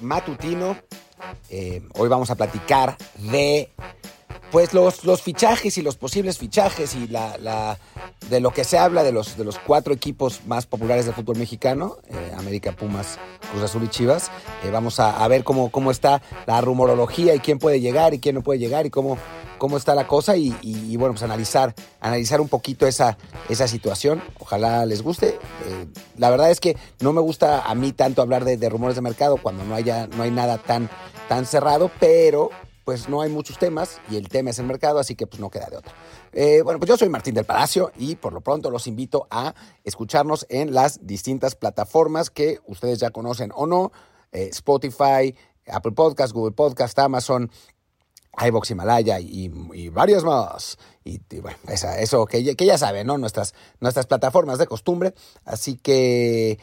matutino. Eh, hoy vamos a platicar de pues los, los fichajes y los posibles fichajes y la, de lo que se habla de los, de los cuatro equipos más populares del fútbol mexicano, eh, América, Pumas, Cruz Azul y Chivas. Eh, vamos a, ver cómo, cómo está la rumorología y quién puede llegar y quién no puede llegar y cómo, cómo está la cosa y, bueno, pues analizar, analizar un poquito esa, esa situación. Ojalá les guste. Eh, la verdad es que no me gusta a mí tanto hablar de, rumores de mercado cuando no, haya, no hay nada tan, tan cerrado, pero pues no hay muchos temas y el tema es el mercado, así que pues no queda de otro. Eh, bueno, pues yo soy Martín del Palacio y por lo pronto los invito a escucharnos en las distintas plataformas que ustedes ya conocen o no, eh, Spotify, Apple Podcast, Google Podcast, Amazon, iBox Himalaya y, y varios más. Y, bueno, eso que, que, ya saben, ¿no? Nuestras, nuestras plataformas de costumbre. Así que,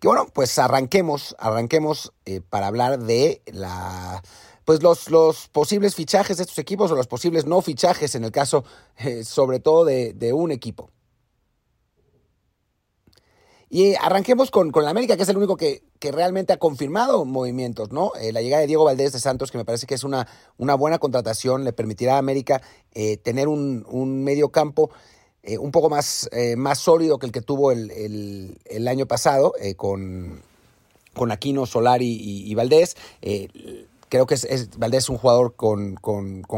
que bueno, pues arranquemos, arranquemos eh, para hablar de la pues los, los posibles fichajes de estos equipos o los posibles no fichajes en el caso eh, sobre todo de, un equipo. Y arranquemos con, con la América, que es el único que, realmente ha confirmado movimientos, ¿no? Eh, la llegada de Diego Valdés de Santos, que me parece que es una, una buena contratación, le permitirá a América eh, tener un, un medio campo un poco más, más sólido que el que tuvo el, el, año pasado con, con Aquino, Solari y, Valdés creo que es, Valdés es un jugador con,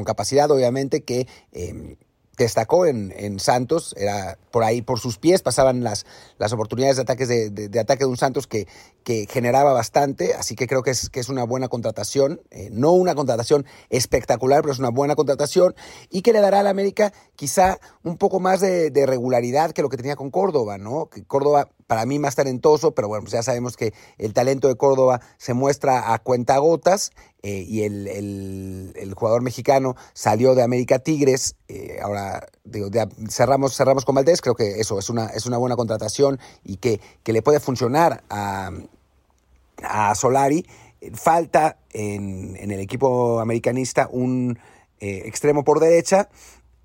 capacidad, obviamente, que em, destacó en, en, Santos, era por ahí, por sus pies pasaban las, las oportunidades de, ataques de, ataque de un Santos que, que, generaba bastante, así que creo que es, que es una buena contratación, eh, no una contratación espectacular, pero es una buena contratación y que le dará a la América quizá un poco más de, de regularidad que lo que tenía con Córdoba, ¿no? Córdoba para mí más talentoso, pero bueno, pues ya sabemos que el talento de Córdoba se muestra a cuentagotas eh, y el, jugador mexicano salió de América Tigres, eh, ahora digo, cerramos, cerramos con Valdés, creo que eso es una, es una buena contratación y que, que le puede funcionar a, a Solari. Falta en, en, el equipo americanista un eh, extremo por derecha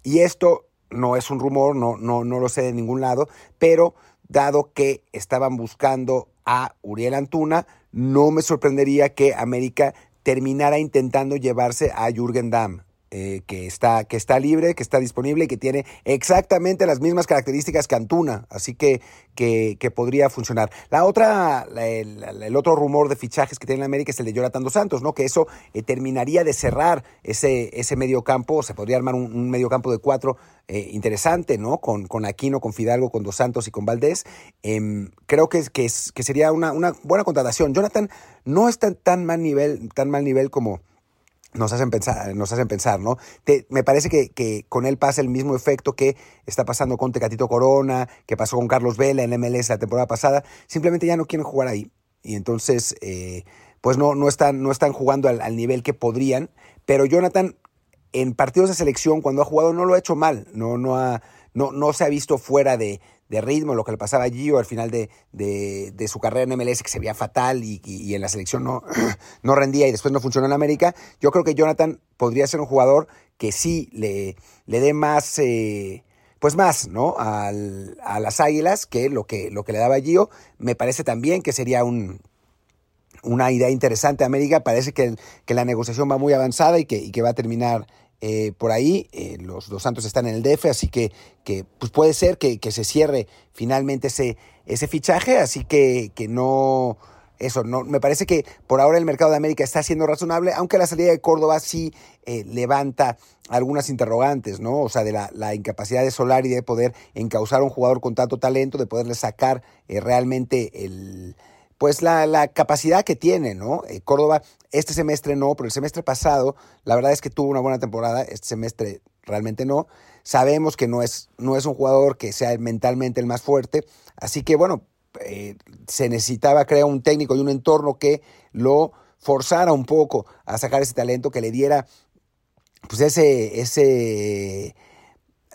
y esto no es un rumor, no, no, no lo sé de ningún lado, pero dado que estaban buscando a Uriel Antuna, no me sorprendería que América terminara intentando llevarse a Jürgen Damm. Eh, que, está, que está libre, que está disponible y que tiene exactamente las mismas características que Antuna, así que, que, podría funcionar. La otra, el, otro rumor de fichajes que tiene en América es el de Jonathan Dos Santos, ¿no? que eso eh, terminaría de cerrar ese, ese medio campo, se podría armar un, medio campo de cuatro eh, interesante, ¿no? Con, con Aquino, con Fidalgo, con Dos Santos y con Valdés. Em, creo que, que sería una, una buena contratación. Jonathan no está tan mal nivel, tan mal nivel como nos hacen pensar, nos hacen pensar ¿no? me parece que, con él pasa el mismo efecto que está pasando con Tecatito Corona, que pasó con Carlos Vela en MLS la temporada pasada. Simplemente ya no quieren jugar ahí. Y entonces, eh, pues no, no, están, no están jugando al, nivel que podrían. Pero Jonathan, en partidos de selección, cuando ha jugado, no lo ha hecho mal. No, no, ha, no, no se ha visto fuera de, de ritmo, lo que le pasaba a Gio al final de, de, su carrera en MLS, que se veía fatal y, en la selección no, no rendía y después no funcionó en América, yo creo que Jonathan podría ser un jugador que sí le, le dé más, eh, pues más, ¿no? Al, a las Águilas que lo, que lo que le daba Gio. Me parece también que sería un, una idea interesante a América. Parece que, que, la negociación va muy avanzada y que, y que va a terminar eh, por ahí. Eh, los dos Santos están en el DF, así que, que pues puede ser que, se cierre finalmente ese, ese fichaje, así que, que no... Eso, no, me parece que por ahora el mercado de América está siendo razonable, aunque la salida de Córdoba sí eh, levanta algunas interrogantes, ¿no? O sea, de la, la, incapacidad de Solari de poder encauzar a un jugador con tanto talento, de poderle sacar realmente el, pues la, la, capacidad que tiene, ¿no? Eh, Córdoba, este semestre no, pero el semestre pasado, la verdad es que tuvo una buena temporada, este semestre realmente no. Sabemos que no es, no es un jugador que sea mentalmente el más fuerte, así que bueno, eh, se necesitaba crear un técnico y un entorno que lo forzara un poco a sacar ese talento, que le diera pues ese, ese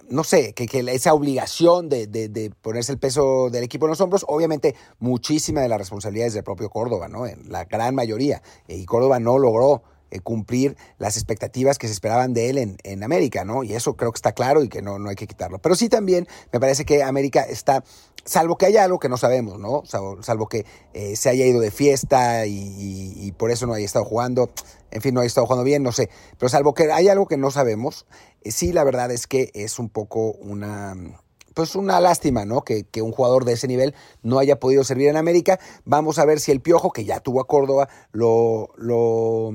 no sé, que, esa obligación de, ponerse el peso del equipo en los hombros, obviamente muchísima de la responsabilidad es del propio Córdoba, ¿no? En la gran mayoría. Y Córdoba no logró cumplir las expectativas que se esperaban de él en, en, América, ¿no? Y eso creo que está claro y que no, no hay que quitarlo. Pero sí también me parece que América está, salvo que haya algo que no sabemos, ¿no? Salvo, que eh, se haya ido de fiesta y, por eso no haya estado jugando, en fin, no haya estado jugando bien, no sé. Pero salvo que hay algo que no sabemos, eh, sí la verdad es que es un poco una pues una lástima, ¿no? Que, que, un jugador de ese nivel no haya podido servir en América. Vamos a ver si el Piojo, que ya tuvo a Córdoba, lo, lo,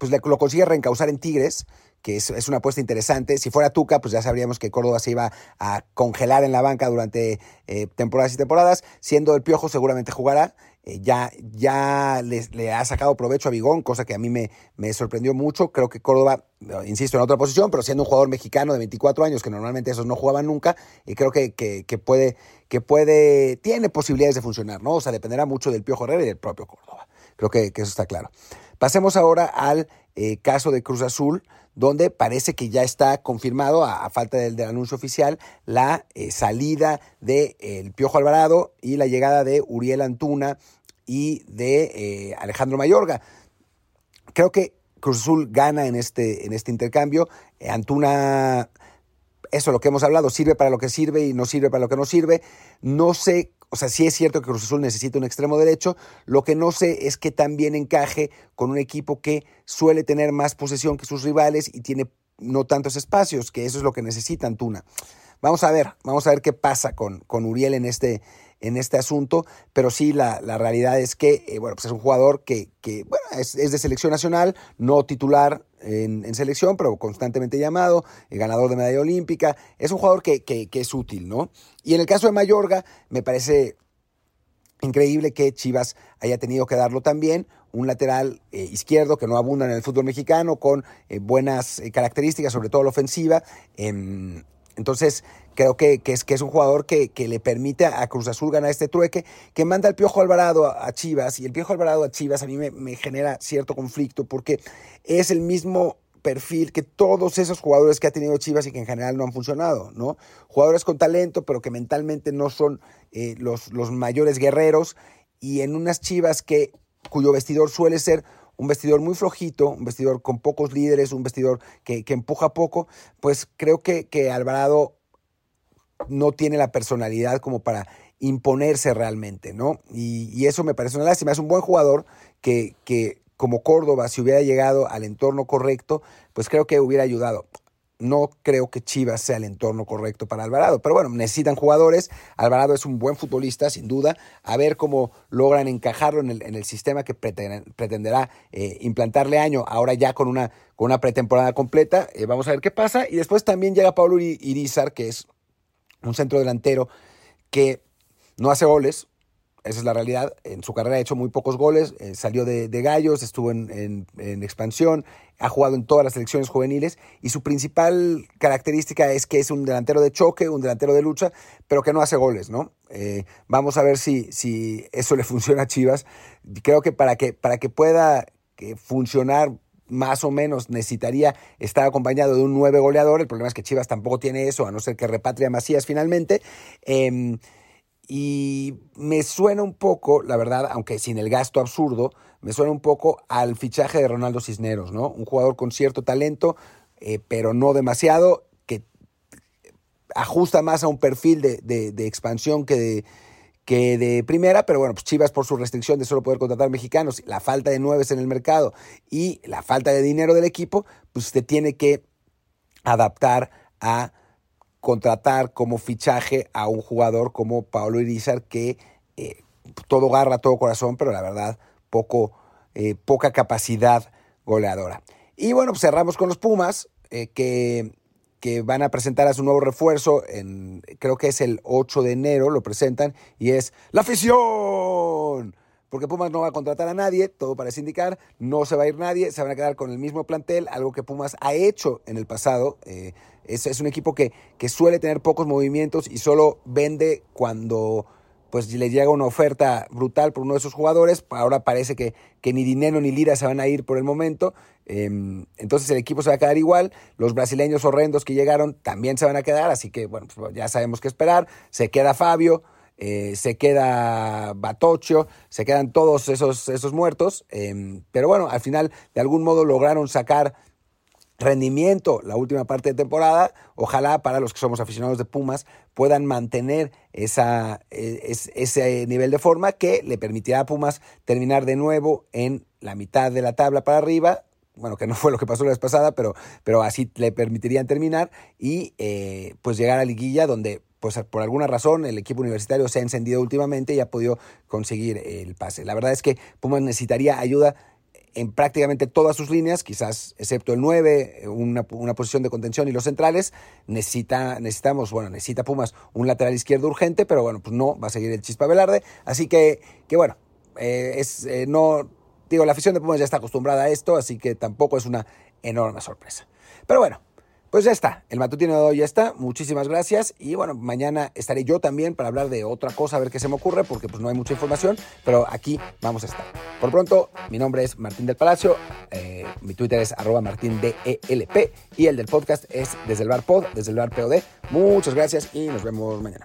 pues lo consigue reencauzar en Tigres, que es, una apuesta interesante. Si fuera Tuca, pues ya sabríamos que Córdoba se iba a congelar en la banca durante eh, temporadas y temporadas. Siendo el Piojo, seguramente jugará. Eh, ya ya le, le, ha sacado provecho a Bigón, cosa que a mí me, me sorprendió mucho. Creo que Córdoba, insisto, en otra posición, pero siendo un jugador mexicano de 24 años, que normalmente esos no jugaban nunca, y creo que, que, puede, que puede, tiene posibilidades de funcionar, ¿no? O sea, dependerá mucho del Piojo Herrera y del propio Córdoba. Creo que eso está claro. Pasemos ahora al eh, caso de Cruz Azul, donde parece que ya está confirmado, a, falta del, del, anuncio oficial, la eh, salida de el Piojo Alvarado y la llegada de Uriel Antuna y de eh, Alejandro Mayorga. Creo que Cruz Azul gana en este, en este intercambio. Antuna, eso lo que hemos hablado, sirve para lo que sirve y no sirve para lo que no sirve. No sé o sea, sí es cierto que Cruz Azul necesita un extremo derecho. Lo que no sé es que también encaje con un equipo que suele tener más posesión que sus rivales y tiene no tantos espacios, que eso es lo que necesita Antuna. Vamos a ver, vamos a ver qué pasa con, con Uriel en este, en este asunto, pero sí la, la realidad es que, eh, bueno, pues es un jugador que, que bueno, es, de selección nacional, no titular en, selección, pero constantemente llamado, eh, ganador de medalla olímpica, es un jugador que, que, es útil, ¿no? Y en el caso de Mayorga, me parece increíble que Chivas haya tenido que darlo también, un lateral eh, izquierdo que no abunda en el fútbol mexicano, con eh, buenas características, sobre todo la ofensiva. Entonces, creo que, es, que es un jugador que, que, le permite a Cruz Azul ganar este trueque, que manda al Piojo Alvarado a, Chivas, y el Piojo Alvarado a Chivas a mí me, me genera cierto conflicto, porque es el mismo perfil que todos esos jugadores que ha tenido Chivas y que en general no han funcionado, ¿no? Jugadores con talento, pero que mentalmente no son eh, los, los mayores guerreros, y en unas Chivas que, cuyo vestidor suele ser un vestidor muy flojito, un vestidor con pocos líderes, un vestidor que, que empuja poco, pues creo que, que, Alvarado no tiene la personalidad como para imponerse realmente, ¿no? Y, y eso me parece una lástima. Es un buen jugador que, que, como Córdoba, si hubiera llegado al entorno correcto, pues creo que hubiera ayudado no creo que Chivas sea el entorno correcto para Alvarado. Pero bueno, necesitan jugadores. Alvarado es un buen futbolista, sin duda. A ver cómo logran encajarlo en el, sistema que pretenderá eh, implantarle año, ahora ya con una, con una pretemporada completa. Eh, vamos a ver qué pasa. Y después también llega Pablo Irizar, que es un centro delantero que no hace goles, esa es la realidad. En su carrera ha hecho muy pocos goles, eh, salió de, de, Gallos, estuvo en, en, expansión, ha jugado en todas las selecciones juveniles y su principal característica es que es un delantero de choque, un delantero de lucha, pero que no hace goles, ¿no? Eh, vamos a ver si, si eso le funciona a Chivas. Creo que para que, para que pueda que funcionar más o menos necesitaría estar acompañado de un nueve goleador. El problema es que Chivas tampoco tiene eso, a no ser que repatria a Macías finalmente. Y me suena un poco, la verdad, aunque sin el gasto absurdo, me suena un poco al fichaje de Ronaldo Cisneros, ¿no? Un jugador con cierto talento, eh, pero no demasiado, que ajusta más a un perfil de, de, de expansión que de, que de primera, pero bueno, pues Chivas por su restricción de solo poder contratar mexicanos, la falta de nueves en el mercado y la falta de dinero del equipo, pues usted tiene que adaptar a contratar como fichaje a un jugador como Pablo Irizar que eh, todo garra, todo corazón, pero la verdad poco, eh, poca capacidad goleadora. Y bueno, pues cerramos con los Pumas, eh, que, que, van a presentar a su nuevo refuerzo, en, creo que es el 8 de enero, lo presentan, y es La afición porque Pumas no va a contratar a nadie, todo parece indicar, no se va a ir nadie, se van a quedar con el mismo plantel, algo que Pumas ha hecho en el pasado. Eh, es, un equipo que, que suele tener pocos movimientos y solo vende cuando pues le llega una oferta brutal por uno de esos jugadores. Ahora parece que, que ni Dinero ni Lira se van a ir por el momento. Eh, entonces el equipo se va a quedar igual. Los brasileños horrendos que llegaron también se van a quedar, así que bueno, pues ya sabemos qué esperar. Se queda Fabio. Eh, se queda Batocho, se quedan todos esos, esos muertos, em, pero bueno, al final de algún modo lograron sacar rendimiento la última parte de temporada. Ojalá para los que somos aficionados de Pumas puedan mantener esa, e, ese nivel de forma que le permitirá a Pumas terminar de nuevo en la mitad de la tabla para arriba. Bueno, que no fue lo que pasó la vez pasada, pero, pero así le permitirían terminar y eh, pues llegar a liguilla donde pues por alguna razón el equipo universitario se ha encendido últimamente y ha podido conseguir el pase. La verdad es que Pumas necesitaría ayuda en prácticamente todas sus líneas, quizás excepto el 9, una, posición de contención y los centrales. Necesita, necesitamos, bueno, necesita Pumas un lateral izquierdo urgente, pero bueno, pues no, va a seguir el Chispa Velarde. Así que, que bueno, eh, es, eh, no, digo, la afición de Pumas ya está acostumbrada a esto, así que tampoco es una enorme sorpresa. Pero bueno, pues ya está, el matutino de hoy ya está. Muchísimas gracias. Y bueno, mañana estaré yo también para hablar de otra cosa, a ver qué se me ocurre, porque pues no hay mucha información, pero aquí vamos a estar. Por pronto, mi nombre es Martín del Palacio, eh, mi Twitter es arroba martindelp y el del podcast es desde el bar pod, desde el bar POD. Muchas gracias y nos vemos mañana.